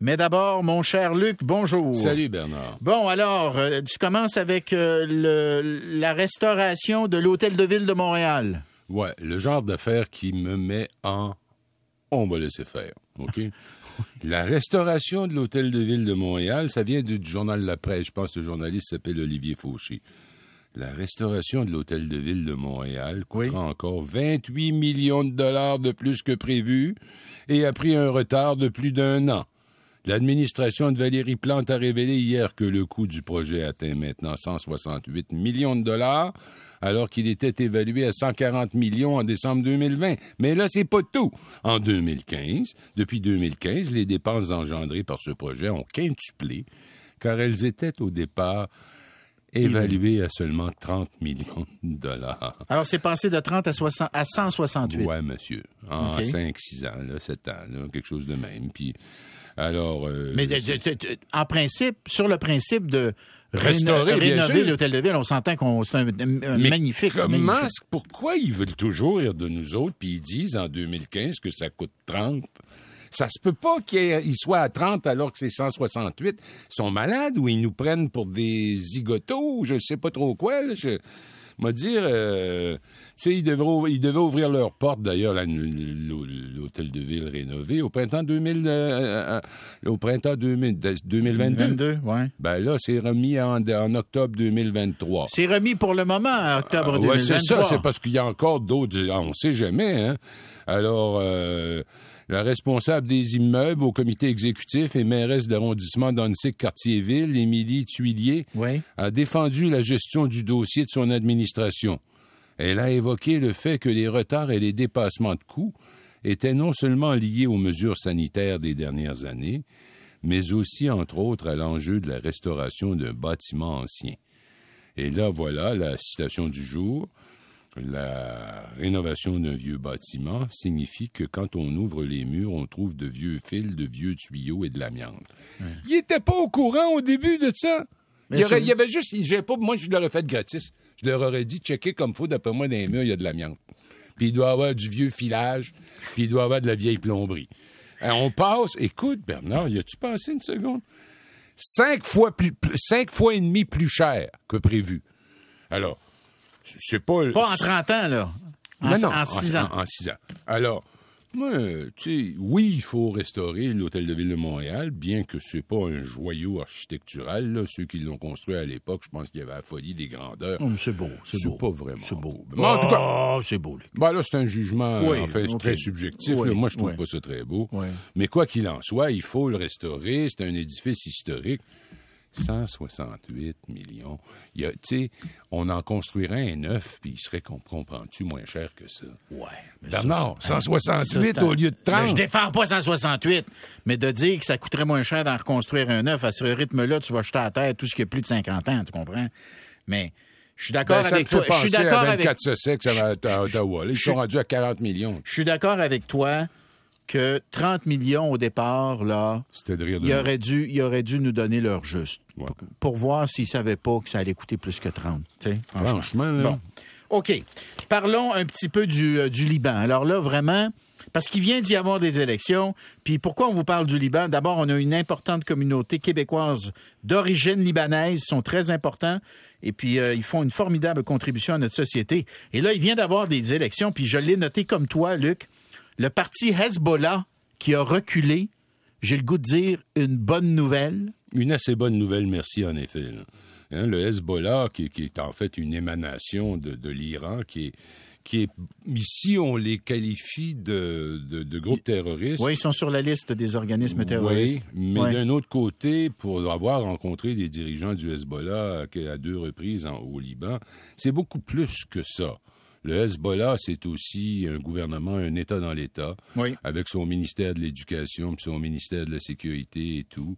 Mais d'abord, mon cher Luc, bonjour. Salut Bernard. Bon, alors, euh, tu commences avec euh, le, la restauration de l'Hôtel de Ville de Montréal. Ouais, le genre d'affaire qui me met en... On va laisser faire, OK? la restauration de l'Hôtel de Ville de Montréal, ça vient du journal La Presse. Je pense que le journaliste s'appelle Olivier Fauché. La restauration de l'Hôtel de Ville de Montréal coûtera encore 28 millions de dollars de plus que prévu et a pris un retard de plus d'un an. L'administration de Valérie Plante a révélé hier que le coût du projet atteint maintenant 168 millions de dollars, alors qu'il était évalué à 140 millions en décembre 2020. Mais là, c'est pas tout. En 2015, depuis 2015, les dépenses engendrées par ce projet ont quintuplé, car elles étaient au départ évaluées à seulement 30 millions de dollars. Alors, c'est passé de 30 à, 60, à 168. Oui, monsieur. En 5-6 ans, là, 7 ans, là, quelque chose de même. Puis, alors... Euh, Mais en principe, sur le principe de restaurer, rénover l'hôtel de ville, on s'entend qu'on c'est un, magnifique. Comment, pourquoi ils veulent toujours rire de nous autres, puis ils disent en 2015 que ça coûte 30? Ça se peut pas qu'ils soient à 30 alors que c'est 168. Ils sont malades ou ils nous prennent pour des zigotos, je sais pas trop quoi. Là. Je m'a dire, euh, ils, devraient, ils devaient ouvrir leurs portes, d'ailleurs, l'hôtel de ville rénové au printemps 2000, euh, euh, au printemps 2000, 2022. ouais. Ben là, c'est remis en, en, octobre 2023. C'est remis pour le moment, en octobre 2023. Oui, c'est ça, c'est parce qu'il y a encore d'autres, on sait jamais, hein. Alors, euh, la responsable des immeubles au comité exécutif et mairesse d'arrondissement d'Annecy-Cartierville, Émilie Tuillier, a défendu la gestion du dossier de son administration. Elle a évoqué le fait que les retards et les dépassements de coûts étaient non seulement liés aux mesures sanitaires des dernières années, mais aussi, entre autres, à l'enjeu de la restauration d'un bâtiment ancien. Et là, voilà la citation du jour. La rénovation d'un vieux bâtiment signifie que quand on ouvre les murs, on trouve de vieux fils, de vieux tuyaux et de l'amiante. Il n'était pas au courant au début de ça. il, y avait juste, pas, moi je l'aurais fait gratis. Je leur aurais dit, checker comme faut, d'après moi, dans les murs, il y a de l'amiante. Puis il doit y avoir du vieux filage, puis il doit y avoir de la vieille plomberie. Et on passe, écoute, Bernard, y a-tu passé une seconde? Cinq fois plus, cinq fois et demi plus cher que prévu. Alors, c'est pas. Pas en 30 ans, là. En, non, non, en 6 ans. En 6 ans. Alors, moi, tu sais, oui, il faut restaurer l'Hôtel de Ville de Montréal, bien que c'est pas un joyau architectural. Là. Ceux qui l'ont construit à l'époque, je pense qu'il y avait la folie des grandeurs. Oh, c'est beau, c'est beau. C'est pas vraiment C'est beau. Mais en tout cas, oh, c'est beau. Ben là, c'est un jugement, enfin, très subjectif. Moi, je trouve pas ça très beau. Mais quoi qu'il en soit, il faut le restaurer. C'est un édifice historique. 168 millions. Tu sais, on en construirait un neuf, puis il serait, comprends-tu, moins cher que ça? Ouais. Bernard, 168 au lieu de 30. Mais je défends pas 168, mais de dire que ça coûterait moins cher d'en reconstruire un neuf, à ce rythme-là, tu vas jeter à terre tout ce qui a plus de 50 ans, tu comprends? Mais je suis d'accord ben, avec toi. Je suis d'accord avec... à Ottawa. Ils sont rendus à 40 millions. Je suis d'accord avec toi que 30 millions au départ, là, il aurait, dû, il aurait dû nous donner leur juste pour, voir s'ils ne savaient pas que ça allait coûter plus que 30. Franchement, Bon. OK. Parlons un petit peu du, euh, du Liban. Alors là, vraiment, parce qu'il vient d'y avoir des élections. Puis pourquoi on vous parle du Liban? D'abord, on a une importante communauté québécoise d'origine libanaise, ils sont très importants. Et puis, euh, ils font une formidable contribution à notre société. Et là, il vient d'avoir des élections, puis je l'ai noté comme toi, Luc le parti Hezbollah qui a reculé, j'ai le goût de dire une bonne nouvelle. Une assez bonne nouvelle, merci en effet. Hein, le Hezbollah, qui, est en fait une émanation de, l'Iran, qui est, qui est ici on les qualifie de, de, groupes terroristes. Oui, ils sont sur la liste des organismes terroristes. Oui, mais d'un autre côté, pour avoir rencontré des dirigeants du Hezbollah à deux reprises au Liban, c'est beaucoup plus que ça. Le Hezbollah, c'est aussi un gouvernement, un État dans l'État, avec son ministère de l'Éducation, son ministère de la Sécurité et tout.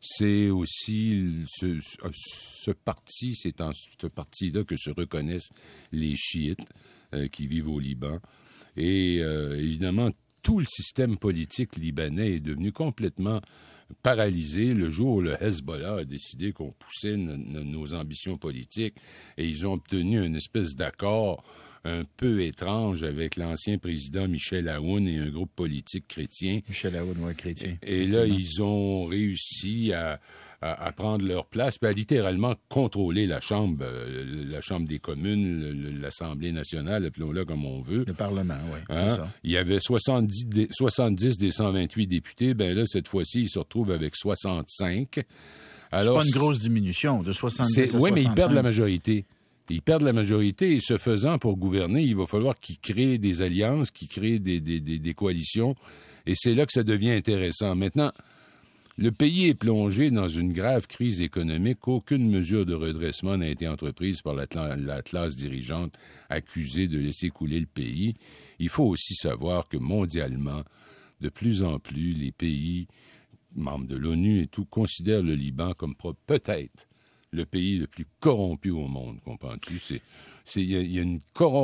C'est aussi ce, parti, c'est en ce parti-là que se reconnaissent les chiites euh, qui vivent au Liban. Et euh, évidemment, tout le système politique libanais est devenu complètement paralysé le jour où le Hezbollah a décidé qu'on poussait nos ambitions politiques et ils ont obtenu une espèce d'accord un peu étrange avec l'ancien président Michel Aoun et un groupe politique chrétien. Michel Aoun, oui, chrétien. Et là, ils ont réussi à, à, prendre leur place, puis à littéralement contrôler la Chambre, euh, la Chambre des communes, l'Assemblée nationale, appelons-la comme on veut. Le Parlement, oui. Hein? Il y avait 70 des, 70 des 128 députés. Ben là, cette fois-ci, ils se retrouvent avec 65. Alors, c'est pas une grosse diminution de 70 à Oui, mais ils perdent la majorité. Ils perdent la majorité et ce faisant, pour gouverner, il va falloir qu'ils créent des alliances, qu'ils créent des, coalitions. Et c'est là que ça devient intéressant. Maintenant, le pays est plongé dans une grave crise économique. Aucune mesure de redressement n'a été entreprise par la, classe dirigeante accusée de laisser couler le pays. Il faut aussi savoir que mondialement, de plus en plus, les pays membres de l'ONU et tout considèrent le Liban comme peut-être le pays le plus corrompu au monde, comprends-tu? il y a, une,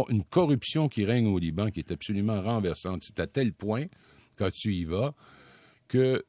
une, corruption qui règne au Liban qui est absolument renversante. C'est à tel point, quand tu y vas, que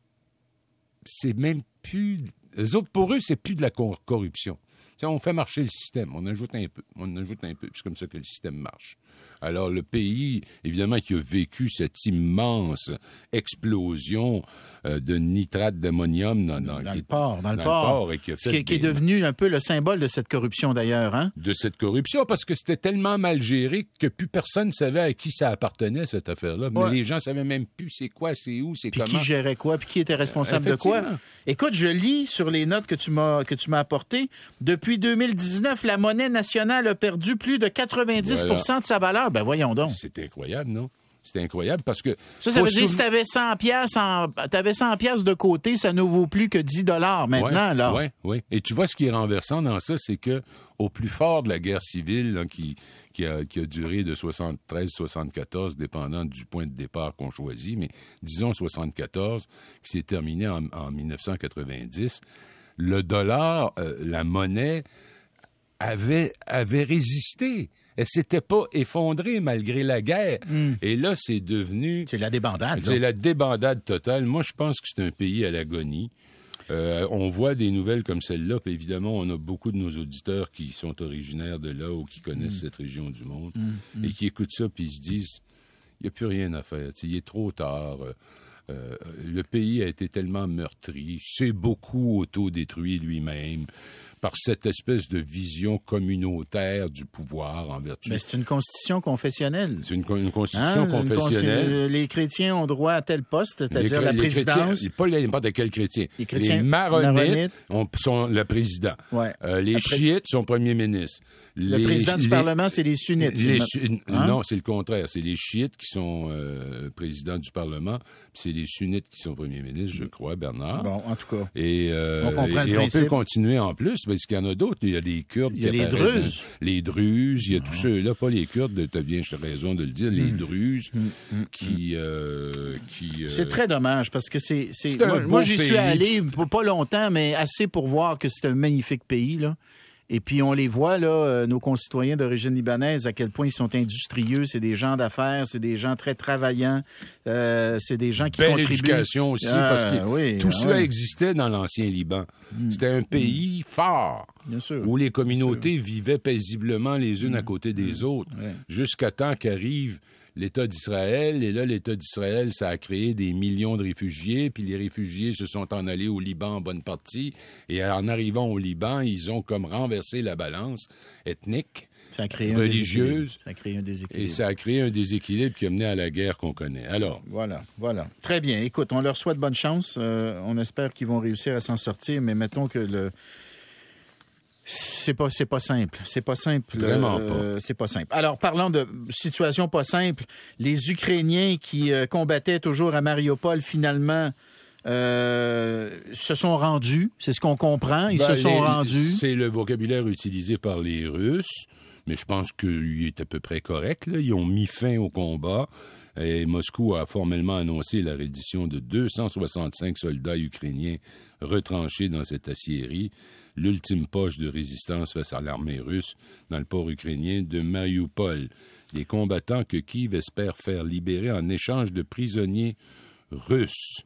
c'est même plus. Les autres, pour eux, c'est plus de la corruption. on fait marcher le système, on ajoute un peu, on ajoute un peu. C'est comme ça que le système marche. Alors, le pays, évidemment, qui a vécu cette immense explosion euh, de nitrate d'ammonium dans, le port, dans, le port, et qui, est devenu un peu le symbole de cette corruption d'ailleurs, hein? De cette corruption, parce que c'était tellement mal géré que plus personne savait à qui ça appartenait cette affaire-là. Mais les gens savaient même plus c'est quoi, c'est où, c'est comment. Puis qui gérait quoi, puis qui était responsable de quoi? Écoute, je lis sur les notes que tu m'as que tu m'as apportées. Depuis 2019, la monnaie nationale a perdu plus de 90% de sa valeur. Ben voyons donc. C'est incroyable, non? C'est incroyable parce que. Ça, ça veut dire que si tu avais 100 pièces avais 100 pièces de côté, ça ne vaut plus que 10 dollars maintenant, là. Oui, oui. Et tu vois, ce qui est renversant dans ça, c'est que au plus fort de la guerre civile, qui, qui, a, qui a duré de 73-74, dépendant du point de départ qu'on choisit, mais disons 74, qui s'est terminé en, en, 1990, le dollar, euh, la monnaie, avait, avait résisté elle s'était pas effondrée malgré la guerre. Hmm. Et là, c'est devenu... C'est la débandade. C'est la débandade totale. Moi, je pense que c'est un pays à l'agonie. Euh, on voit des nouvelles comme celle-là, puis évidemment, on a beaucoup de nos auditeurs qui sont originaires de là ou qui connaissent hmm. cette région du monde hmm. et qui écoutent ça, puis ils se disent, il n'y a plus rien à faire, il est trop tard. Euh, euh, le pays a été tellement meurtri, c'est beaucoup autodétruit lui-même par cette espèce de vision communautaire du pouvoir en vertu. Mais c'est une constitution confessionnelle. C'est une, constitution hein? confessionnelle. les chrétiens ont droit à tel poste, c'est-à-dire la présidence. pas n'importe quel chrétien. Les, chrétiens, les maronites, sont le président. Euh, les chiites sont premier ministre. Le président du Parlement, c'est les sunnites. Hein? Non, c'est le contraire. C'est les chiites qui sont euh, présidents du Parlement, c'est les sunnites qui sont premiers ministres, je crois, Bernard. Bon, en tout cas. Et, euh, on, et on peut continuer en plus, parce qu'il y en a d'autres. Il y a les Kurdes. Il y a les Druzes. Les Druzes, il y a tous ceux-là, pas les Kurdes, tu as bien raison de le dire, les hmm. Druzes, hmm, hmm, qui... Euh, qui c'est très dommage, parce que c'est... Moi, moi j'y suis allé, pas longtemps, mais assez pour voir que c'est un magnifique pays, là. Et puis on les voit, là, euh, nos concitoyens d'origine libanaise, à quel point ils sont industrieux. C'est des gens d'affaires, c'est des gens très travaillants, euh, c'est des gens qui Belle éducation aussi, parce que ah, tout ah, cela existait dans l'ancien Liban. Hmm. C'était un pays fort, Bien sûr. où les communautés vivaient paisiblement les unes à hmm. côté des hmm. autres, jusqu'à temps qu'arrive l'État d'Israël. Et là, l'État d'Israël, ça a créé des millions de réfugiés. Puis les réfugiés se sont en allés au Liban en bonne partie. Et en arrivant au Liban, ils ont comme renversé la balance ethnique. Ça a créé religieuse. ça a créé un déséquilibre. Et ça a créé un déséquilibre qui a mené à la guerre qu'on connaît. Alors. Voilà, voilà. Très bien. Écoute, on leur souhaite bonne chance. Euh, on espère qu'ils vont réussir à s'en sortir, mais mettons que le, c'est pas c'est pas simple, c'est pas simple. Vraiment euh, pas. C'est pas simple. Alors parlant de situation pas simple, les Ukrainiens qui euh, combattaient toujours à Mariupol finalement euh, se sont rendus. C'est ce qu'on comprend. Ils se ben, sont rendus. C'est le vocabulaire utilisé par les Russes, mais je pense qu'il est à peu près correct. Ils ont mis fin au combat. Et Moscou a formellement annoncé la reddition de 265 soldats ukrainiens retranchés dans cette aciérie l'ultime poche de résistance face à l'armée russe dans le port ukrainien de Mariupol, des combattants que Kiev espère faire libérer en échange de prisonniers russes.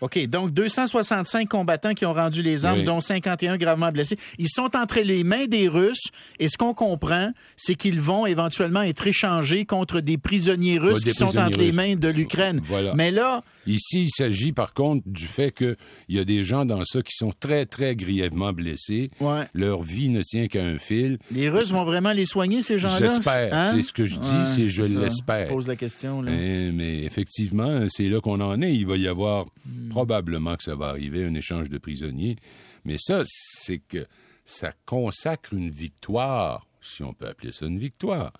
OK, donc 265 combattants qui ont rendu les armes, Oui. dont 51 gravement blessés. Ils sont entre les mains des Russes et ce qu'on comprend, c'est qu'ils vont éventuellement être échangés contre des prisonniers russes des qui sont entre les mains de l'Ukraine. Voilà. Mais là, Ici, il s'agit par contre du fait qu'il y a des gens dans ça qui sont très, très grièvement blessés. Ouais. Leur vie ne tient qu'à un fil. les Russes vont vraiment les soigner, ces gens-là? J'espère. Hein? C'est ce que je dis, c'est je l'espère. Je pose la question. Là. Mais, mais effectivement, c'est là qu'on en est. Il va y avoir Hmm. Probablement que ça va arriver, un échange de prisonniers. Mais ça, c'est que ça consacre une victoire, si on peut appeler ça une victoire.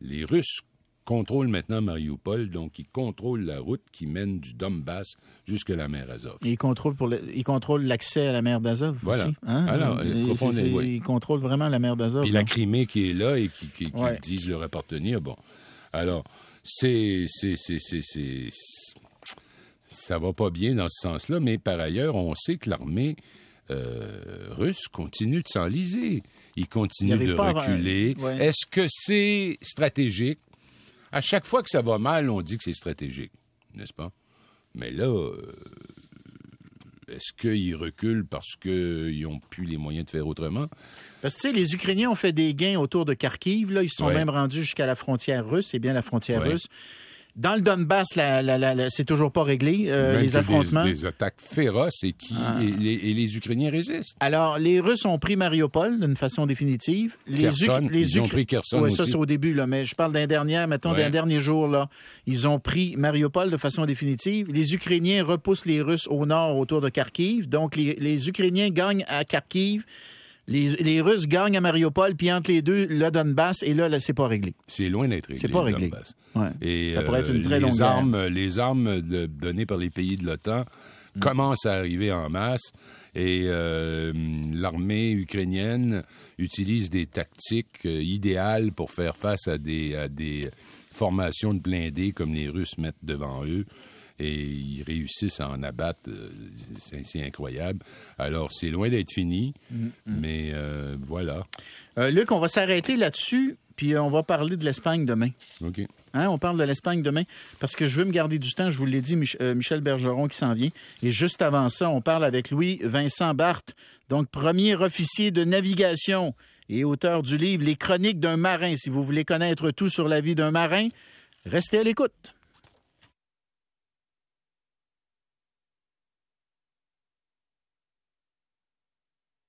Les Russes contrôlent maintenant Mariupol, donc ils contrôlent la route qui mène du Donbass jusqu'à la mer Azov. Et Ils contrôlent, pour le- ils contrôlent l'accès à la mer d'Azov Voilà. aussi. Hein? Alors, Et oui. Contrôlent vraiment la mer d'Azov. Puis là. la Crimée qui est là et qui, qui, qui Ouais. disent leur appartenir. Bon, alors, c'est, c'est, c'est, c'est, c'est- ça va pas bien dans ce sens-là, mais par ailleurs, on sait que l'armée euh, russe continue de s'enliser. Il continue de reculer. Ouais. Est-ce que c'est stratégique? À chaque fois que ça va mal, on dit que c'est stratégique, n'est-ce pas? Mais là, euh, est-ce qu'ils reculent parce qu'ils n'ont plus les moyens de faire autrement? Parce que, tu sais, les Ukrainiens ont fait des gains autour de Kharkiv. Là. Ils se sont Ouais. même rendus jusqu'à la frontière russe. C'est bien la frontière Ouais. russe. Dans le Donbass, la, la- la- la- c'est toujours pas réglé, euh, les affrontements. Des, des attaques féroces et, qui, Ah. et, les, et les Ukrainiens résistent. Alors, les Russes ont pris Mariupol d'une façon définitive. Les Kherson, les ils ont pris Kherson Ouais, ça, c'est au début, là, mais je parle d'un dernier, mettons, Ouais. d'un dernier jour, là. Ils ont pris Mariupol de façon définitive. Les Ukrainiens repoussent les Russes au nord autour de Kharkiv. Donc, les, les Ukrainiens gagnent à Kharkiv. Les, les Russes gagnent à Mariupol, puis entre les deux, le Donbass, et là, là c'est pas réglé. C'est loin d'être réglé. C'est pas réglé. Ouais. Et Ça pourrait être une euh, très longue les guerre. armes, les armes de- données par les pays de l'OTAN Mm. commencent à arriver en masse. Et euh, l'armée ukrainienne utilise des tactiques euh, idéales pour faire face à des, à des formations de blindés comme les Russes mettent devant eux. Et ils réussissent à en abattre. euh, C'est incroyable. Alors, c'est loin d'être fini, Mm, mais euh, voilà. Euh, Luc, on va s'arrêter là-dessus, puis on va parler de l'Espagne demain. OK. Hein, on parle de l'Espagne demain parce que je veux me garder du temps. Je vous l'ai dit, Mich- euh, Michel Bergeron qui s'en vient. Et juste avant ça, on parle avec Louis Vincent Barthes, donc premier officier de navigation et auteur du livre Les Chroniques d'un marin. Si vous voulez connaître tout sur la vie d'un marin, restez à l'écoute.